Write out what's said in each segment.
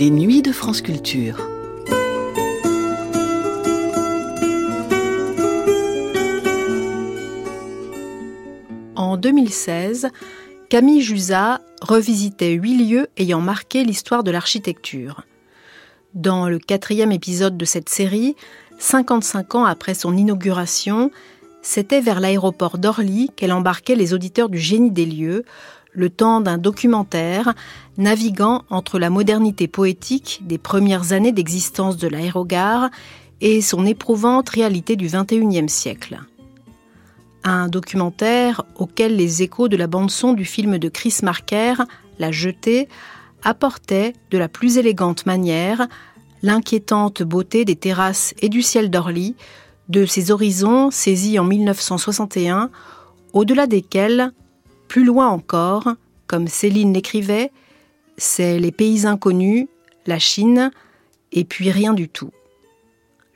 Les nuits de France Culture. En 2016, Camille Jusa revisitait huit lieux ayant marqué l'histoire de l'architecture. Dans le quatrième épisode de cette série, 55 ans après son inauguration, c'était vers l'aéroport d'Orly qu'elle embarquait les auditeurs du génie des lieux, le temps d'un documentaire naviguant entre la modernité poétique des premières années d'existence de l'aérogare et son éprouvante réalité du XXIe siècle. Un documentaire auquel les échos de la bande-son du film de Chris Marker, La Jetée, apportaient de la plus élégante manière l'inquiétante beauté des terrasses et du ciel d'Orly, de ces horizons saisis en 1961, au-delà desquels, plus loin encore, comme Céline l'écrivait, c'est les pays inconnus, la Chine, et puis rien du tout.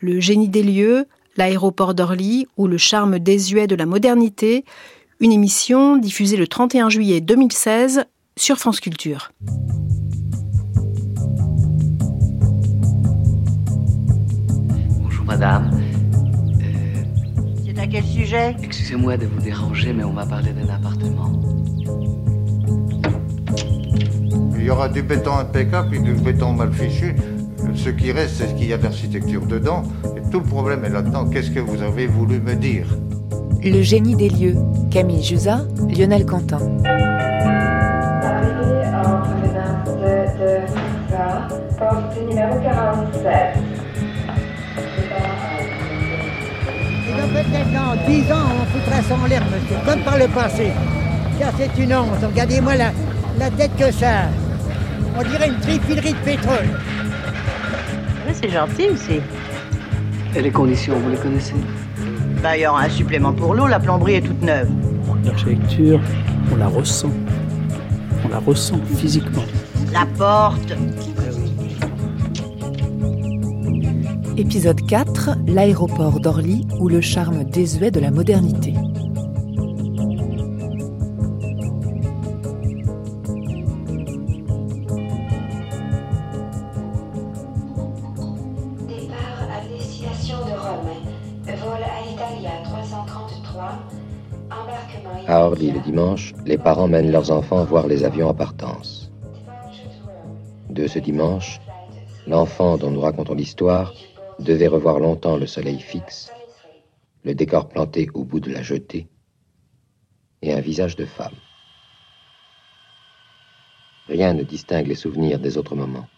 Le génie des lieux, l'aéroport d'Orly ou le charme désuet de la modernité, une émission diffusée le 31 juillet 2016 sur France Culture. Bonjour madame. À quel sujet Excusez-moi de vous déranger, mais on m'a parlé d'un appartement. Il y aura du béton impeccable et du béton mal fichu. Ce qui reste, c'est ce qu'il y a d'architecture dedans. Et tout le problème est là-dedans. Qu'est-ce que vous avez voulu me dire Le génie des lieux. Camille Jusa, Lionel Quentin. Arrivé en provenance de, de ça, poste numéro 47. Peut-être dans 10 ans, on foutra ça en l'air, monsieur, comme par le passé. Ça, c'est une honte. Regardez-moi la, la tête que ça a. On dirait une trifilerie de pétrole. Oui, c'est gentil aussi. Et les conditions, vous les connaissez? Bah, il y aura un supplément pour l'eau, la plomberie est toute neuve. L'architecture, on la ressent. On la ressent physiquement. La porte. Épisode 4, l'aéroport d'Orly ou le charme désuet de la modernité. Départ à destination de Rome. Vol à Italia 333. Embarquement. À Orly le dimanche, les parents mènent leurs enfants voir les avions en partance. De ce dimanche, l'enfant dont nous racontons l'histoire devait revoir longtemps le soleil fixe, le décor planté au bout de la jetée et un visage de femme. Rien ne distingue les souvenirs des autres moments.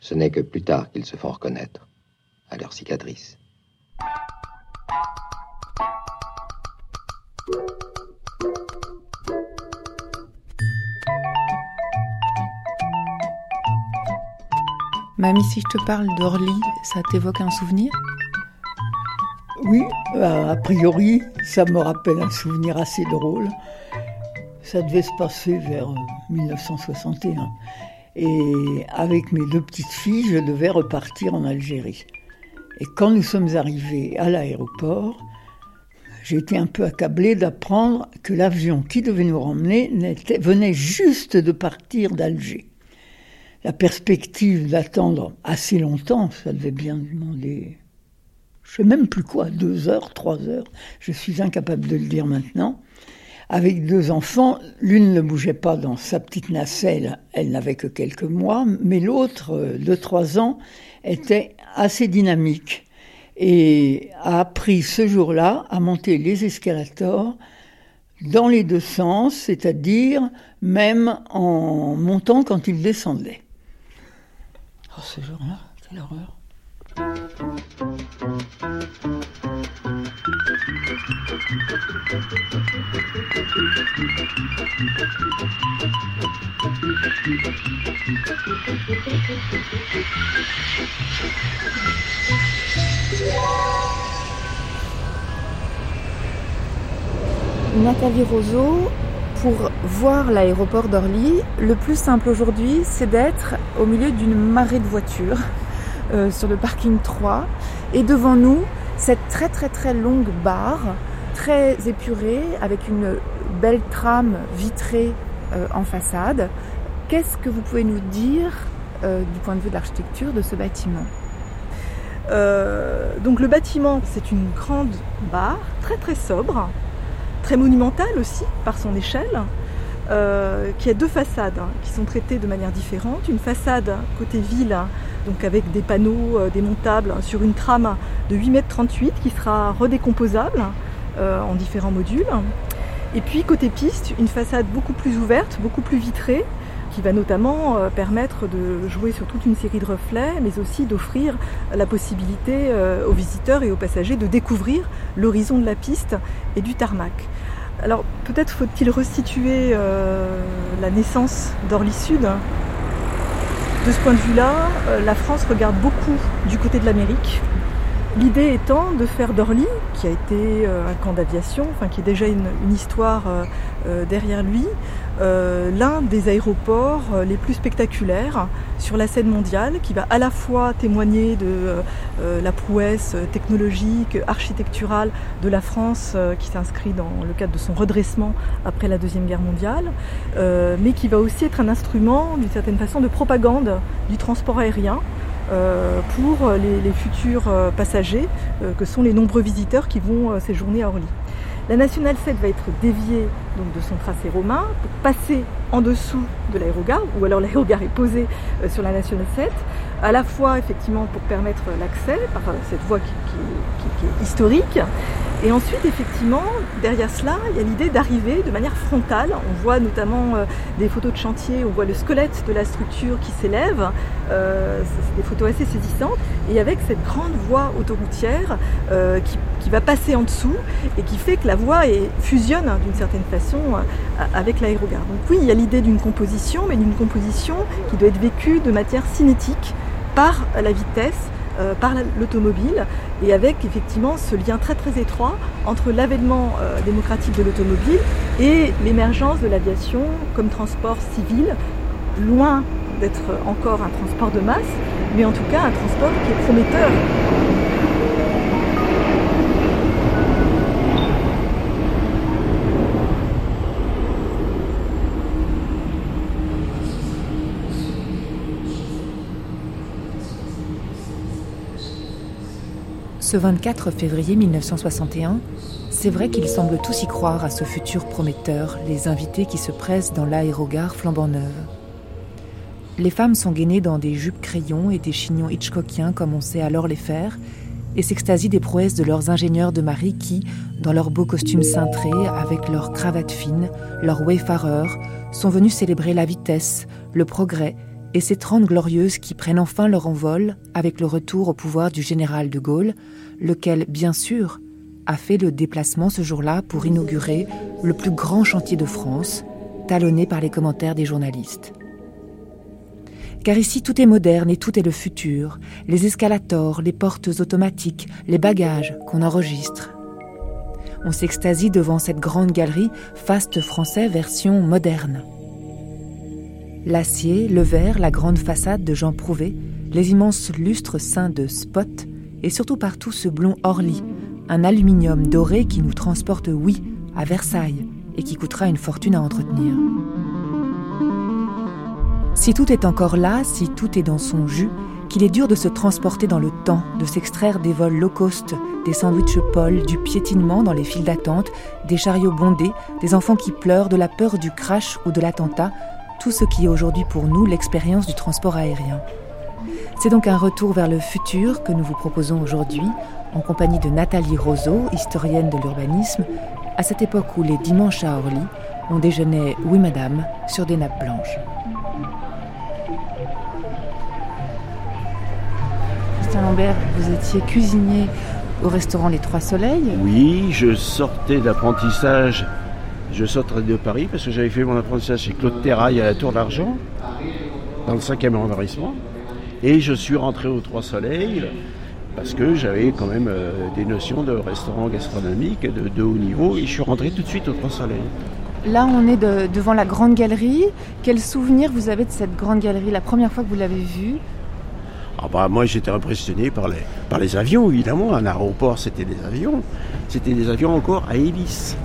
Ce n'est que plus tard qu'ils se font reconnaître à leur cicatrice. Mamie, si je te parle d'Orly, ça t'évoque un souvenir? Oui, euh, a priori, ça me rappelle un souvenir assez drôle. Ça devait se passer vers euh, 1961. Et avec mes deux petites filles, je devais repartir en Algérie. Et quand nous sommes arrivés à l'aéroport, j'ai été un peu accablée d'apprendre que l'avion qui devait nous ramener venait juste de partir d'Alger. La perspective d'attendre assez longtemps, ça devait bien demander, je sais même plus quoi, deux heures, trois heures, je suis incapable de le dire maintenant. Avec deux enfants, l'une ne bougeait pas dans sa petite nacelle, elle n'avait que quelques mois, mais l'autre, euh, de trois ans, était assez dynamique et a appris ce jour-là à monter les escalators dans les deux sens, c'est-à-dire même en montant quand il descendait. Oh, ce jour-là, quelle horreur. Nathalie Roseau, pour voir l'aéroport d'Orly, le plus simple aujourd'hui, c'est d'être au milieu d'une marée de voitures euh, sur le parking 3 et devant nous, cette très très très longue barre, très épurée, avec une belle trame vitrée euh, en façade. Qu'est-ce que vous pouvez nous dire du point de vue de l'architecture de ce bâtiment? donc le bâtiment, c'est une grande barre, très très sobre, très monumentale aussi par son échelle, qui a deux façades hein, qui sont traitées de manière différente. Une façade côté ville, donc avec des panneaux démontables sur une trame de 8 mètres 38 qui sera redécomposable en différents modules. Et puis côté piste, une façade beaucoup plus ouverte, beaucoup plus vitrée, qui va notamment euh, permettre de jouer sur toute une série de reflets, mais aussi d'offrir la possibilité euh, aux visiteurs et aux passagers de découvrir l'horizon de la piste et du tarmac. Alors peut-être faut-il restituer euh, la naissance d'Orly Sud. De ce point de vue-là, la France regarde beaucoup du côté de l'Amérique, L'idée étant de faire d'Orly, qui a été euh, un camp d'aviation, qui est déjà une, histoire euh, euh, derrière lui, l'un des aéroports les plus spectaculaires sur la scène mondiale, qui va à la fois témoigner de la prouesse technologique, architecturale de la France, qui s'inscrit dans le cadre de son redressement après la Deuxième Guerre mondiale, mais qui va aussi être un instrument, d'une certaine façon, de propagande du transport aérien. Euh, pour les, futurs euh, passagers euh, que sont les nombreux visiteurs qui vont séjourner à Orly. La nationale 7 va être déviée donc, de son tracé romain pour passer en dessous de l'aérogare, ou alors l'aérogare est posée sur la nationale 7, à la fois effectivement pour permettre l'accès par cette voie qui, qui est historique, et ensuite, effectivement, derrière cela, il y a l'idée d'arriver de manière frontale. On voit notamment euh, des photos de chantier, on voit le squelette de la structure qui s'élève. Euh, c'est des photos assez saisissantes. Et avec cette grande voie autoroutière euh, qui, va passer en dessous et qui fait que la voie fusionne d'une certaine façon avec l'aérogare. Donc oui, il y a l'idée d'une composition, mais d'une composition qui doit être vécue de matière cinétique par la vitesse euh, par l'automobile et avec effectivement ce lien très très étroit entre l'avènement euh, démocratique de l'automobile et l'émergence de l'aviation comme transport civil, loin d'être encore un transport de masse, mais en tout cas un transport qui est prometteur. Ce 24 février 1961, c'est vrai qu'ils semblent tous y croire à ce futur prometteur, les invités qui se pressent dans l'aérogare flambant neuve. Les femmes sont gainées dans des jupes crayons et des chignons hitchcockiens comme on sait alors les faire, et s'extasient des prouesses de leurs ingénieurs de mari qui, dans leurs beaux costumes cintrés, avec leurs cravates fines, leurs wayfarers, sont venus célébrer la vitesse, le progrès et ces trente glorieuses qui prennent enfin leur envol avec le retour au pouvoir du général de Gaulle, lequel, bien sûr, a fait le déplacement ce jour-là pour inaugurer le plus grand chantier de France, talonné par les commentaires des journalistes. Car ici tout est moderne et tout est le futur, les escalators, les portes automatiques, les bagages qu'on enregistre. On s'extasie devant cette grande galerie faste français version moderne. L'acier, le verre, la grande façade de Jean Prouvé, les immenses lustres ceints de spot, et surtout partout ce blond Orly, un aluminium doré qui nous transporte, oui, à Versailles, et qui coûtera une fortune à entretenir. Si tout est encore là, si tout est dans son jus, qu'il est dur de se transporter dans le temps, de s'extraire des vols low cost, des sandwichs Paul, du piétinement dans les files d'attente, des chariots bondés, des enfants qui pleurent, de la peur du crash ou de l'attentat, tout ce qui est aujourd'hui pour nous l'expérience du transport aérien. C'est donc un retour vers le futur que nous vous proposons aujourd'hui, en compagnie de Nathalie Roseau, historienne de l'urbanisme, à cette époque où les dimanches à Orly, on déjeunait, oui madame, sur des nappes blanches. Christian Lambert, vous étiez cuisinier au restaurant Les Trois Soleils Oui, je sortais d'apprentissage je sortais de Paris parce que j'avais fait mon apprentissage chez Claude Terrail à la Tour d'Argent, dans le 5e arrondissement. Et je suis rentré aux Trois Soleils parce que j'avais quand même euh, des notions de restaurant gastronomique de, de, haut niveau et je suis rentré tout de suite aux Trois Soleils. Là, on est devant la grande galerie. Quel souvenir vous avez de cette grande galerie la première fois que vous l'avez vue? Ah bah, moi j'étais impressionné par les, par les avions évidemment. Un aéroport c'était des avions. C'était des avions encore à hélice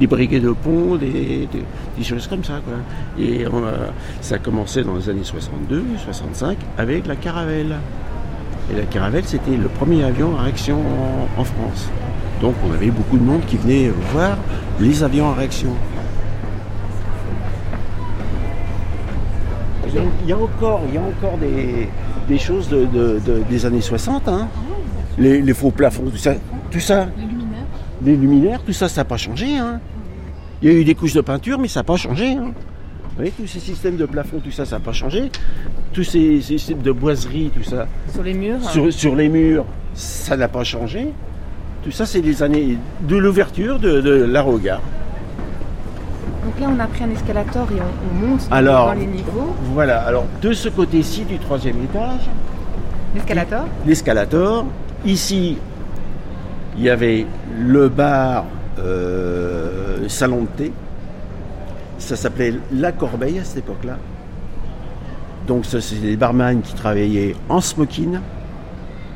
des briquets de pont, des, des- des choses comme ça. Quoi. Et on a- ça a commencé dans les années 62, 65 avec la Caravelle. Et la Caravelle, c'était le premier avion à réaction en, en France. Donc on avait beaucoup de monde qui venait voir les avions à réaction. Il y a- il y a encore, il y a encore des, des choses de, de- de- des années 60. hein. Les, les faux plafonds, tout ça. Tout ça les luminaires, tout ça, ça n'a pas changé. hein. Il y a eu des couches de peinture, mais ça n'a pas changé. hein. Vous voyez, tous ces systèmes de plafond, tout ça, ça n'a pas changé. Tous ces, ces systèmes de boiserie, tout ça, Sur les murs sur, sur les murs, ça n'a pas changé. Tout ça, c'est des années de l'ouverture de, de l'aérogare. Donc là, on a pris un escalator et on, on monte Alors, dans les niveaux. Voilà, alors de ce côté-ci du troisième étage, L'escalator l'escalator. Ici, il y avait le bar euh, salon de thé. Ça s'appelait La Corbeille à cette époque-là. Donc, c'est des barman qui travaillaient en smoking.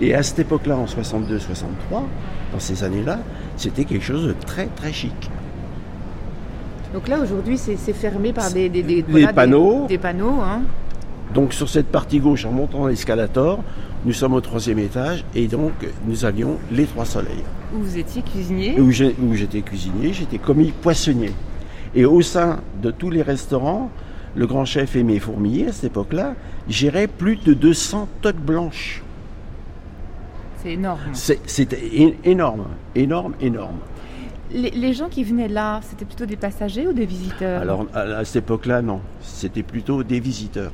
Et à cette époque-là, en 62-63, dans ces années-là, c'était quelque chose de très très chic. Donc là, aujourd'hui, c'est fermé par des, des, des- Les des- panneaux. Des, panneaux, hein. Donc sur cette partie gauche, en montant l'escalator, nous sommes au troisième étage et donc nous avions les trois soleils. Où vous étiez cuisinier. Où j'étais cuisinier, j'étais commis poissonnier. Et au sein de tous les restaurants, le grand chef Aimé Fourmiller, à cette époque-là, gérait plus de 200 toques blanches. C'est énorme. C'est- C'était énorme, énorme, énorme. Les, les gens qui venaient là, c'était plutôt des passagers ou des visiteurs? Alors à, à cette époque-là, non. C'était plutôt des visiteurs.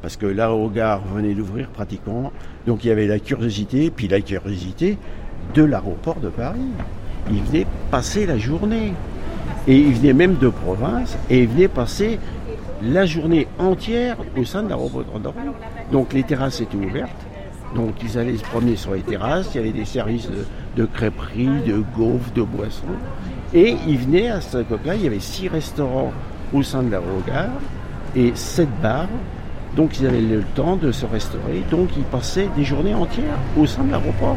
Parce que l'aérogare venait d'ouvrir pratiquement. Donc il y avait la curiosité, puis la curiosité de l'aéroport de Paris. Ils venaient passer la journée. Et ils venaient même de province et ils venaient passer la journée entière au sein de l'aéroport d'Orly. Donc les terrasses étaient ouvertes. Donc ils allaient se promener sur les terrasses, il y avait des services de, de crêperie, de gaufres, de boissons. Et ils venaient à cette époque-là, il y avait six restaurants au sein de l'aérogare et sept bars. Donc ils avaient le temps de se restaurer. Donc ils passaient des journées entières au sein de l'aéroport.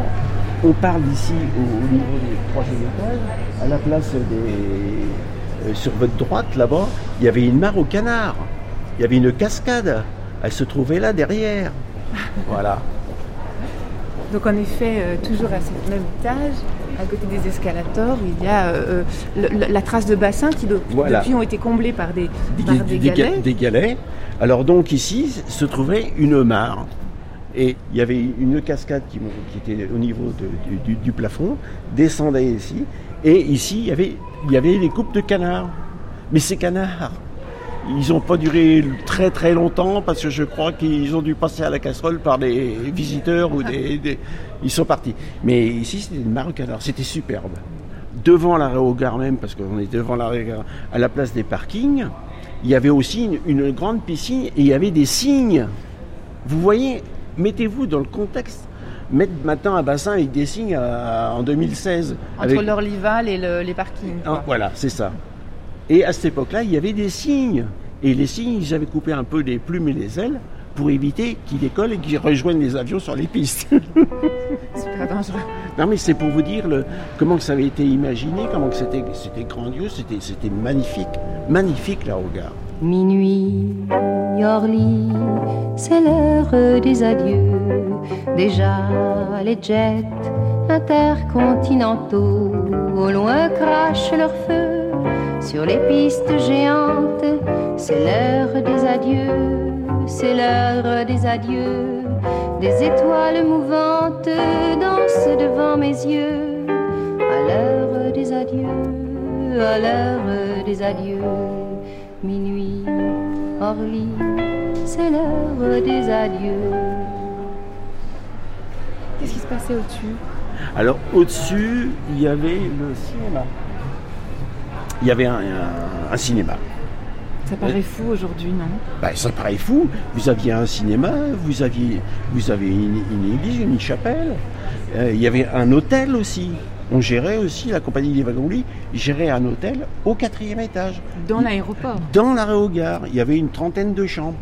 On parle ici au, au niveau du troisième étage, à la place des... euh, sur votre droite là-bas, il y avait une mare au canard. Il y avait une cascade. Elle se trouvait là derrière. Voilà. Donc en effet, euh, toujours à ce même étage, à côté des escalators, il y a euh, euh, le- la trace de bassins qui de- Voilà. depuis ont été comblés par des, des, par des des galets. des galets. Alors donc ici se trouvait une mare. Et il y avait une cascade qui, était au niveau de- du, plafond, descendait ici. Et ici, il y avait, il y avait les coupes de canards. Mais ces canards, ils n'ont pas duré très très longtemps parce que je crois qu'ils ont dû passer à la casserole par des visiteurs ou des... des- Ils sont partis. Mais ici, c'était une mare au canard. C'était superbe. Devant l'aérogare même, parce qu'on est devant l'aérogare, à la place des parkings, il y avait aussi une, une grande piscine et il y avait des cygnes. Vous voyez, mettez-vous dans le contexte. Mettre maintenant un bassin avec des cygnes à- en 2016. Entre avec- l'Orlival et le- les parkings. ah, voilà, c'est ça. Et à cette époque-là, il y avait des cygnes. Et les cygnes, ils avaient coupé un peu les plumes et les ailes pour éviter qu'ils décollent et qu'ils rejoignent les avions sur les pistes. Super dangereux. non, mais c'est pour vous dire le, comment que ça avait été imaginé, comment que c'était, c'était grandiose, c'était, c'était magnifique. Magnifique, là, au gars. Minuit, Orly, c'est l'heure des adieux. Déjà les jets intercontinentaux au loin crachent leur feu sur les pistes géantes. C'est l'heure des adieux, c'est l'heure des adieux. Des étoiles mouvantes dansent devant mes yeux. À l'heure des adieux, à l'heure des adieux. Minuit, Orly, c'est l'heure des adieux. Qu'est-ce qui se passait au-dessus? Alors, au-dessus, il y avait le cinéma. Il y avait un, un- un cinéma. Ça paraît fou aujourd'hui, non? Ben, ça paraît fou. Vous aviez un cinéma, vous aviez, vous avez une, une église, une chapelle. Euh, il y avait un hôtel aussi. On gérait aussi, la compagnie des wagons-lits gérait un hôtel au quatrième étage. Dans l'aéroport, Dans l'aérogare, il y avait une trentaine de chambres.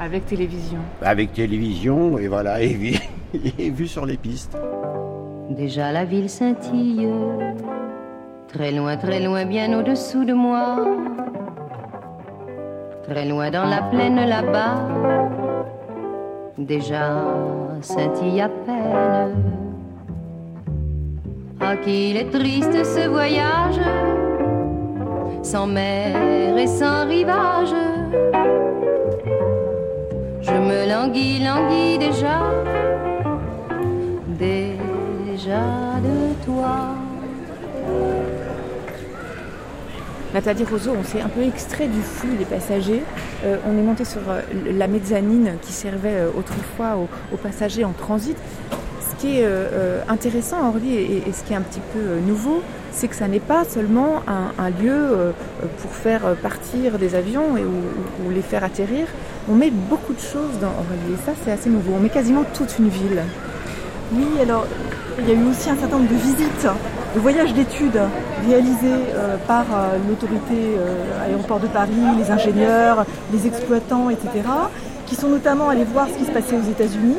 avec télévision. Avec télévision, et voilà, et vue, et vue sur les pistes. Déjà la ville scintille Très loin, très loin, bien au-dessous de moi. Très loin dans la plaine là-bas. Déjà scintille à peine. Ah, qu'il est triste ce voyage, sans mer et sans rivage. Je me languis, languis déjà, déjà de toi. Nathalie Roseau, on s'est un peu extrait du flux des passagers. Euh, on est monté sur euh, la mezzanine qui servait euh, autrefois aux, passagers en transit. Ce qui est intéressant à Orly et, ce qui est un petit peu nouveau, c'est que ça n'est pas seulement un, lieu pour faire partir des avions et, ou, les faire atterrir. On met beaucoup de choses dans Orly et ça c'est assez nouveau. On met quasiment toute une ville. Oui, alors il y a eu aussi un certain nombre de visites le voyage d'études réalisé euh, par euh, l'autorité euh, aéroport de Paris, les ingénieurs, les exploitants, etc., qui sont notamment allés voir ce qui se passait aux États-Unis,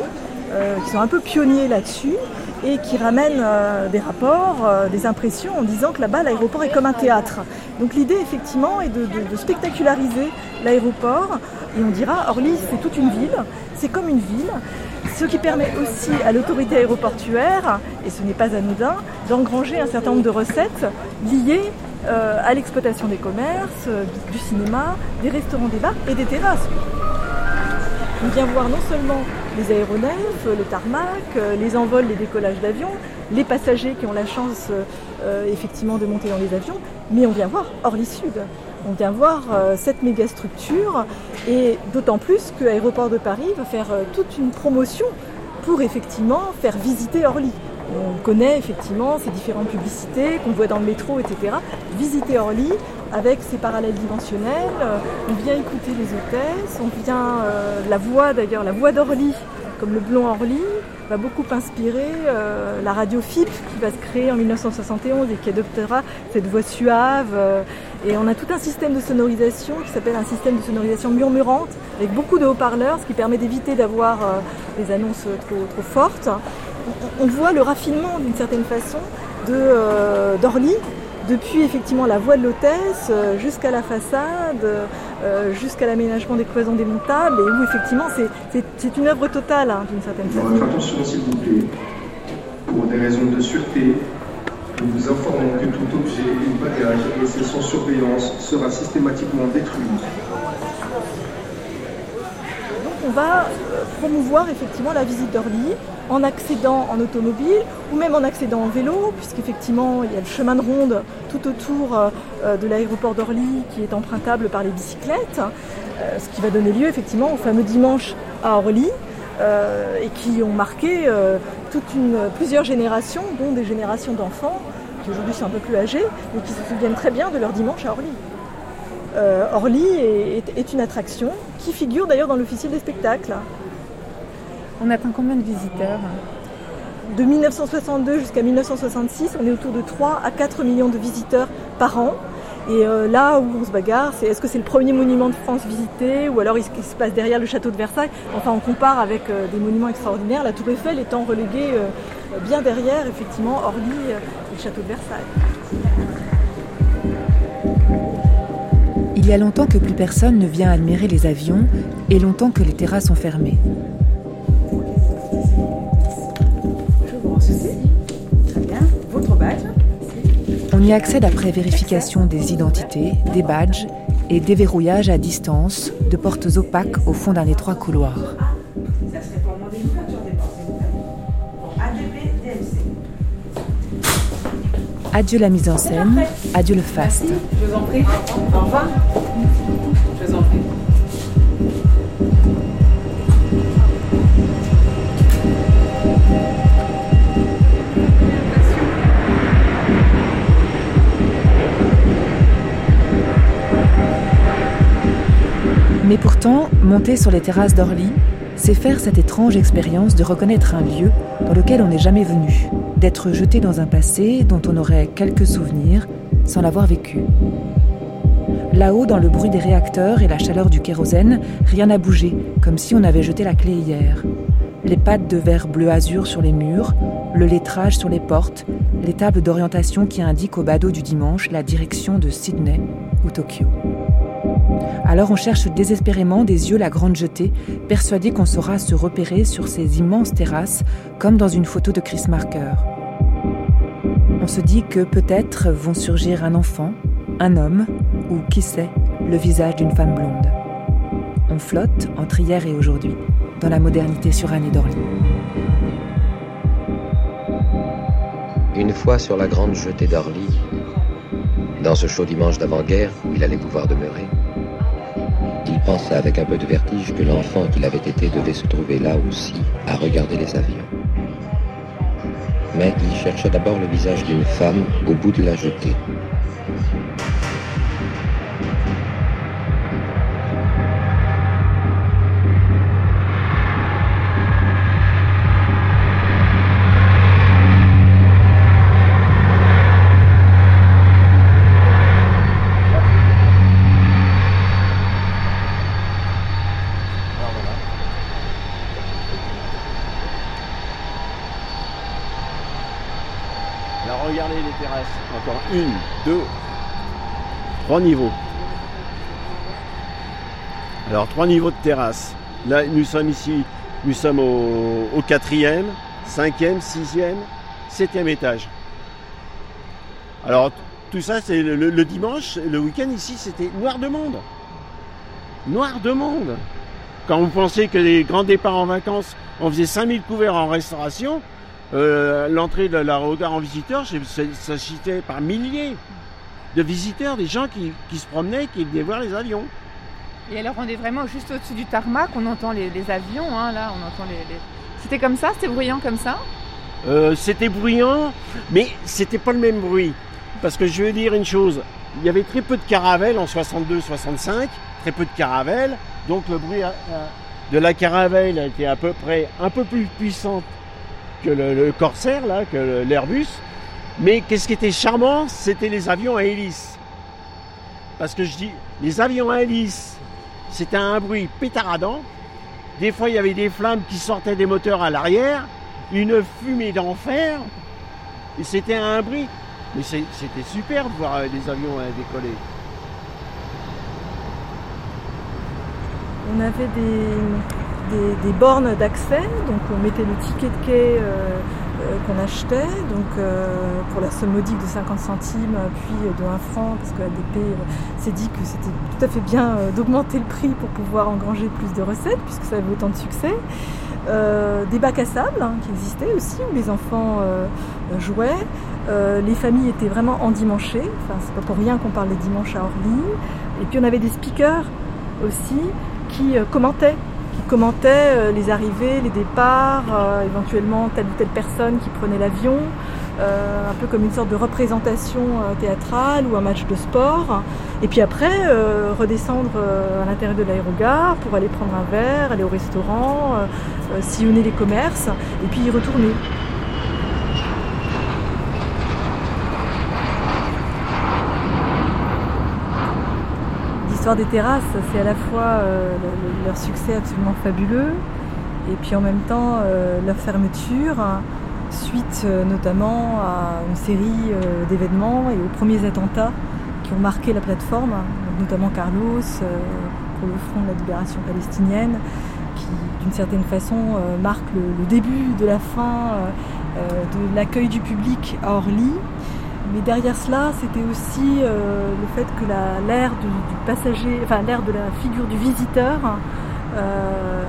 qui sont un peu pionniers là-dessus et qui ramènent des rapports, des impressions en disant que là-bas l'aéroport est comme un théâtre. Donc l'idée effectivement est de, de spectaculariser l'aéroport et on dira Orly c'est toute une ville, c'est comme une ville ce qui permet aussi à l'autorité aéroportuaire, et ce n'est pas anodin, d'engranger un certain nombre de recettes liées euh, à l'exploitation des commerces, euh, du cinéma, des restaurants, des bars et des terrasses. On vient voir non seulement les aéronefs, le tarmac, euh, les envols, les décollages d'avions, les passagers qui ont la chance effectivement de monter dans les avions, mais on vient voir Orly Sud. On vient voir cette méga structure et d'autant plus que Aéroport de Paris veut faire toute une promotion pour effectivement faire visiter Orly. On connaît effectivement ces différentes publicités qu'on voit dans le métro, etc. Visiter Orly avec ses parallèles dimensionnels, on vient écouter les hôtesses, on vient, euh, la voix d'ailleurs, la voix d'Orly, comme le blond Orly, va beaucoup inspirer euh, la radio FIP qui va se créer en 1971 et qui adoptera cette voix suave. Euh, et on a tout un système de sonorisation qui s'appelle un système de sonorisation murmurante avec beaucoup de haut-parleurs, ce qui permet d'éviter d'avoir des annonces trop, fortes on voit le raffinement d'une certaine façon euh, d'Orly, depuis effectivement la voie de l'hôtesse euh, jusqu'à la façade, euh, jusqu'à l'aménagement des cloisons démontables, et où effectivement c'est une œuvre totale hein, d'une certaine façon. Votre attention s'il vous plaît. Pour des raisons de sûreté, nous vous informons que tout objet ou bagage laissé sans surveillance sera systématiquement détruit on va promouvoir effectivement la visite d'Orly en accédant en automobile ou même en accédant en vélo, puisqu'effectivement il y a le chemin de ronde tout autour euh, de l'aéroport d'Orly qui est empruntable par les bicyclettes, euh, ce qui va donner lieu effectivement au fameux dimanche à Orly. Euh, et qui ont marqué plusieurs générations, dont des générations d'enfants qui aujourd'hui sont un peu plus âgés, mais qui se souviennent très bien de leur dimanche à Orly. Orly est, une attraction qui figure d'ailleurs dans l'officiel des spectacles. On atteint combien de visiteurs De 1962 jusqu'à 1966, on est autour de 3 à 4 millions de visiteurs par an. Et euh, là où on se bagarre, c'est est-ce que c'est le premier monument de France visité ou alors il, se passe derrière le château de Versailles? Enfin, on compare avec euh, des monuments extraordinaires, la Tour Eiffel étant reléguée euh, bien derrière, effectivement, Orly et le château de Versailles. Y a longtemps que plus personne ne vient admirer les avions et longtemps que les terrasses sont fermées. On y accède après vérification des identités, des badges et déverrouillage à distance de portes opaques au fond d'un étroit couloir. Adieu la mise en scène, adieu le fast. Je vous en prie. Au revoir. Je vous en prie. Mais pourtant, monter sur les terrasses d'Orly, c'est faire cette étrange expérience de reconnaître un lieu dans lequel on n'est jamais venu, d'être jeté dans un passé dont on aurait quelques souvenirs sans l'avoir vécu. Là-haut, dans le bruit des réacteurs et la chaleur du kérosène, rien n'a bougé, comme si on avait jeté la clé hier. Les pattes de verre bleu azur sur les murs, le lettrage sur les portes, les tables d'orientation qui indiquent au badaud du dimanche la direction de Sydney ou Tokyo. Alors on cherche désespérément des yeux la grande jetée, persuadé qu'on saura se repérer sur ces immenses terrasses comme dans une photo de Chris Marker. On se dit que peut-être vont surgir un enfant, un homme ou qui sait, le visage d'une femme blonde. On flotte entre hier et aujourd'hui dans la modernité surannée d'Orly. Une fois sur la grande jetée d'Orly, dans ce chaud dimanche d'avant-guerre où il allait pouvoir demeurer, il pensa avec un peu de vertige que l'enfant qu'il avait été devait se trouver là aussi, à regarder les avions. Mais il chercha d'abord le visage d'une femme au bout de la jetée. Regardez les terrasses. Encore une, deux, trois niveaux. Alors trois niveaux de terrasse. Là, nous sommes ici, nous sommes au, quatrième, cinquième, sixième, septième étage. Alors tout ça, c'est le, le- le dimanche, le week-end ici, c'était noir de monde. Noir de monde. Quand vous pensez que les grands départs en vacances, on faisait 5000 couverts en restauration, euh, l'entrée de la regard en c'est- ça citait par milliers de visiteurs, des gens qui, qui se promenaient, qui venaient voir les avions. Et alors on est vraiment juste au-dessus du tarmac, on entend les, les avions, hein, là, on entend les... les- C'était comme ça, c'était bruyant comme ça? Euh, c'était bruyant, mais c'était pas le même bruit. Parce que je vais dire une chose, il y avait très peu de caravelles en 62-65, très peu de caravelles, donc le bruit euh, de la caravelle était à peu près un peu plus puissant que le, le Corsair, là, que l'Airbus. Mais qu'est-ce qui était charmant, c'était les avions à hélice. Parce que je dis, les avions à hélice, c'était un bruit pétaradant. Des fois, il y avait des flammes qui sortaient des moteurs à l'arrière, une fumée d'enfer, et c'était un bruit. Mais c'était super de voir euh, des avions euh, décoller. On avait des, des- bornes d'accès, donc on mettait le ticket de quai euh, euh, qu'on achetait, donc euh, pour la somme modique de 50 centimes, puis de 1 franc, parce que euh, s'est dit que c'était tout à fait bien d'augmenter le prix pour pouvoir engranger plus de recettes, puisque ça avait autant de succès. Des bacs à sable hein, qui existaient aussi, où les enfants jouaient. Les familles étaient vraiment endimanchées, enfin c'est pas pour rien qu'on parle des dimanches à Orly. Et puis on avait des speakers aussi qui commentaient, qui commentaient euh, les arrivées, les départs, euh, éventuellement telle ou telle personne qui prenait l'avion, euh, un peu comme une sorte de représentation théâtrale ou un match de sport. Et puis après, redescendre à l'intérieur de l'aérogare pour aller prendre un verre, aller au restaurant, sillonner les commerces, et puis y retourner. Des terrasses, c'est à la fois euh, le- le- leur succès absolument fabuleux et puis en même temps euh, leur fermeture, suite euh, notamment à une série d'événements et aux premiers attentats qui ont marqué la plateforme, notamment Carlos pour le front de la libération palestinienne, qui d'une certaine façon marque le, début de la fin de l'accueil du public à Orly. Mais derrière cela, c'était aussi euh, le fait que la- l'ère du, passager, enfin l'ère de la figure du visiteur euh,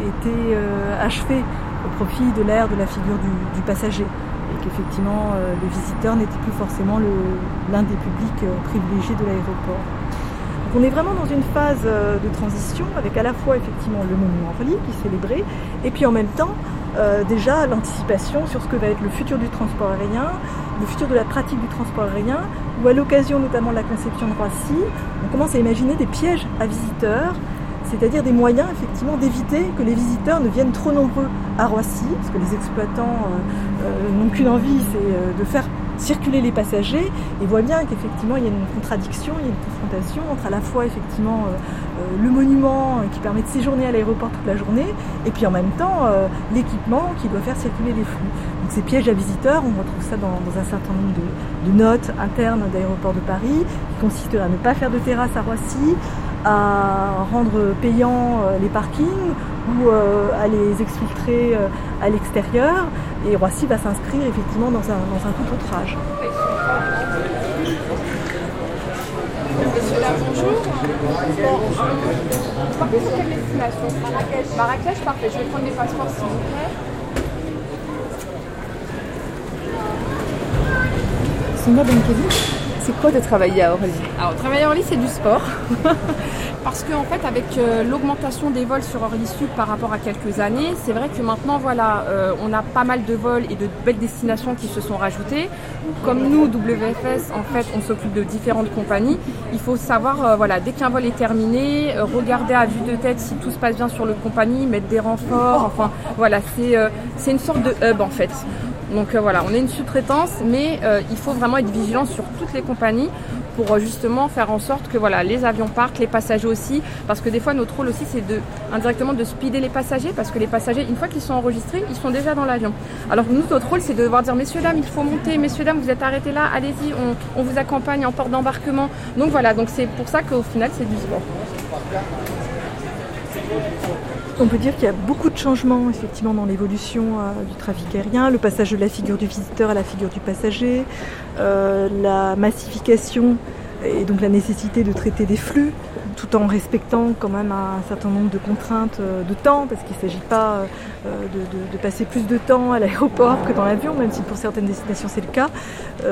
était euh, achevée au profit de l'ère de la figure du, passager. Et qu'effectivement, euh, le visiteur n'était plus forcément l'un des publics privilégiés de l'aéroport. Donc on est vraiment dans une phase de transition avec à la fois effectivement le monument Orly qui est célébré et puis en même temps déjà l'anticipation sur ce que va être le futur du transport aérien, le futur de la pratique du transport aérien, où à l'occasion notamment de la conception de Roissy, on commence à imaginer des pièges à visiteurs, c'est-à-dire des moyens effectivement d'éviter que les visiteurs ne viennent trop nombreux à Roissy, parce que les exploitants euh, euh, n'ont qu'une envie, c'est euh, de faire circuler les passagers et voient bien qu'effectivement il y a une contradiction, il y a une confrontation entre à la fois effectivement euh, euh, le monument euh, qui permet de séjourner à l'aéroport toute la journée et puis en même temps l'équipement qui doit faire circuler les flux. Donc ces pièges à visiteurs, on retrouve ça dans, un certain nombre de, notes internes d'aéroport de Paris, qui consistent à ne pas faire de terrasse à Roissy, à rendre payants euh, les parkings ou euh, à les exfiltrer euh, à l'extérieur. Et Roissy va s'inscrire effectivement dans un, dans un tout autre âge. Monsieur là, bonjour. Partez sur quelle destination Marrakech. Marrakech, parfait. Je vais prendre des passeports s'il vous plaît. Sonia Benkevi, c'est quoi de travailler à Orly Alors, travailler à Orly, c'est du sport. Parce qu'en en fait, avec euh, l'augmentation des vols sur Orly Sud par rapport à quelques années, c'est vrai que maintenant, voilà, euh, on a pas mal de vols et de belles destinations qui se sont rajoutées. Comme nous, WFS, en fait, on s'occupe de différentes compagnies. Il faut savoir, euh, voilà, dès qu'un vol est terminé, regarder à vue de tête si tout se passe bien sur le compagnie, mettre des renforts. Enfin, voilà, c'est c'est une sorte de hub en fait. Donc voilà, on est une sous-traitance, mais il faut vraiment être vigilant sur toutes les compagnies pour euh, justement faire en sorte que voilà, les avions partent, les passagers aussi, parce que des fois notre rôle aussi c'est de indirectement de speeder les passagers, parce que les passagers, une fois qu'ils sont enregistrés, ils sont déjà dans l'avion. Alors nous, notre rôle c'est de devoir dire messieurs dames, il faut monter, messieurs dames, vous êtes arrêtés là, allez-y, on, on, vous accompagne en porte d'embarquement. Donc voilà, donc c'est pour ça qu'au final c'est du sport. On peut dire qu'il y a beaucoup de changements effectivement dans l'évolution euh, du trafic aérien, le passage de la figure du visiteur à la figure du passager, euh, la massification et donc la nécessité de traiter des flux tout en respectant quand même un certain nombre de contraintes euh, de temps, parce qu'il ne s'agit pas de, passer plus de temps à l'aéroport que dans l'avion, même si pour certaines destinations c'est le cas.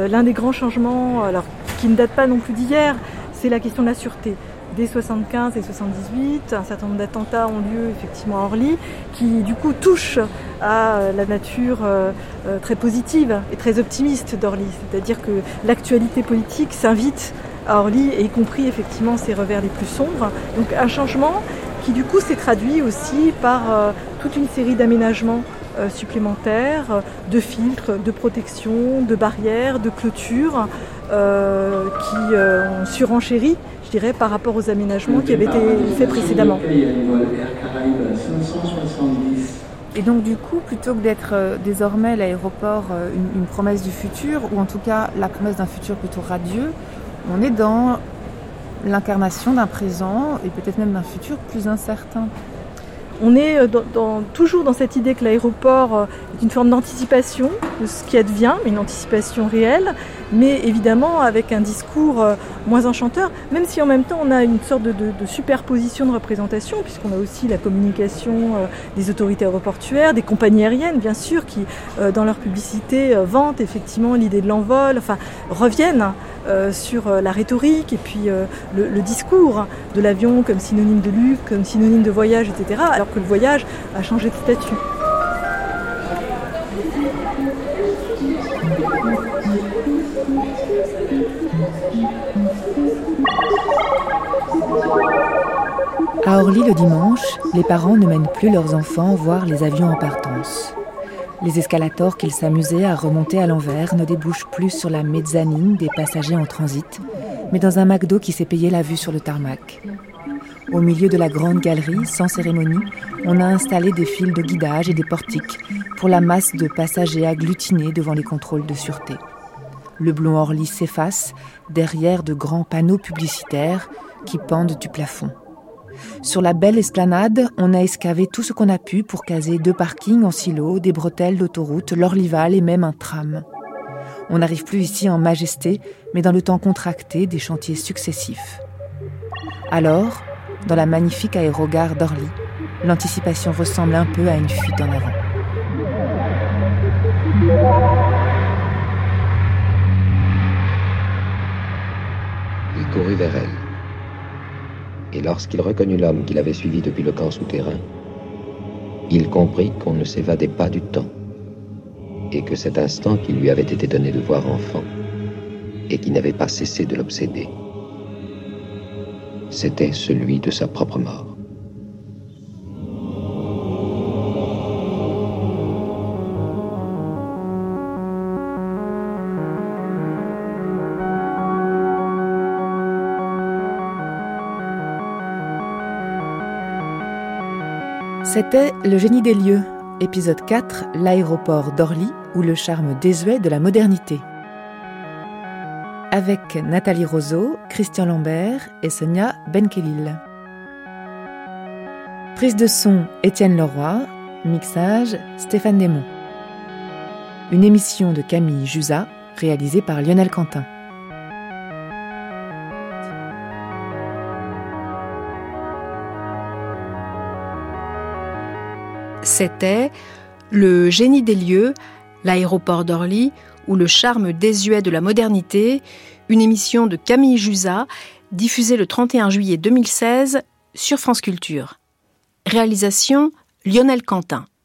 L'un des grands changements, alors qui ne date pas non plus d'hier, c'est la question de la sûreté dès 75 et 78, un certain nombre d'attentats ont lieu effectivement à Orly, qui du coup touchent à la nature euh, euh, très positive et très optimiste d'Orly. C'est-à-dire que l'actualité politique s'invite à Orly, y compris effectivement ses revers les plus sombres. Donc un changement qui du coup s'est traduit aussi par euh, toute une série d'aménagements supplémentaires, de filtres, de protection, de barrières, de clôtures, qui ont surenchéri je dirais, par rapport aux aménagements qui avaient été faits précédemment. Et donc du coup, plutôt que d'être euh, désormais l'aéroport euh, une, promesse du futur, ou en tout cas la promesse d'un futur plutôt radieux, on est dans l'incarnation d'un présent et peut-être même d'un futur plus incertain. On est euh, toujours dans cette idée que l'aéroport une forme d'anticipation de ce qui advient, mais une anticipation réelle, mais évidemment avec un discours euh, moins enchanteur, même si en même temps on a une sorte de, superposition de représentation, puisqu'on a aussi la communication euh, des autorités aéroportuaires, des compagnies aériennes bien sûr, qui euh, dans leur publicité vantent effectivement l'idée de l'envol, enfin reviennent sur la rhétorique et puis le, discours de l'avion comme synonyme de luxe, comme synonyme de voyage, etc., alors que le voyage a changé de statut. À Orly le dimanche, les parents ne mènent plus leurs enfants voir les avions en partance. Les escalators qu'ils s'amusaient à remonter à l'envers ne débouchent plus sur la mezzanine des passagers en transit, mais dans un McDo qui s'est payé la vue sur le tarmac. Au milieu de la grande galerie, sans cérémonie, on a installé des fils de guidage et des portiques pour la masse de passagers agglutinés devant les contrôles de sûreté. Le blond Orly s'efface derrière de grands panneaux publicitaires qui pendent du plafond. Sur la belle esplanade, on a escavé tout ce qu'on a pu pour caser deux parkings en silo, des bretelles d'autoroute, l'Orlival et même un tram. On n'arrive plus ici en majesté, mais dans le temps contracté des chantiers successifs. Alors, dans la magnifique aérogare d'Orly, l'anticipation ressemble un peu à une fuite en avant. Vers et lorsqu'il reconnut l'homme qu'il avait suivi depuis le camp souterrain, il comprit qu'on ne s'évadait pas du temps, et que cet instant qui lui avait été donné de voir enfant, et qui n'avait pas cessé de l'obséder, c'était celui de sa propre mort. C'était Le génie des lieux, Épisode 4 L'aéroport d'Orly ou le charme désuet de la modernité. Avec Nathalie Roseau, Christian Lambert et Sonia Benkelil. Prise de son Étienne Leroy, mixage Stéphane Desmond. Une émission de Camille Jusa réalisée par Lionel Quentin. C'était Le génie des lieux, l'aéroport d'Orly ou le charme désuet de la modernité, une émission de Camille Jusa diffusée le 31 juillet 2016 sur France Culture. Réalisation Lionel Quentin.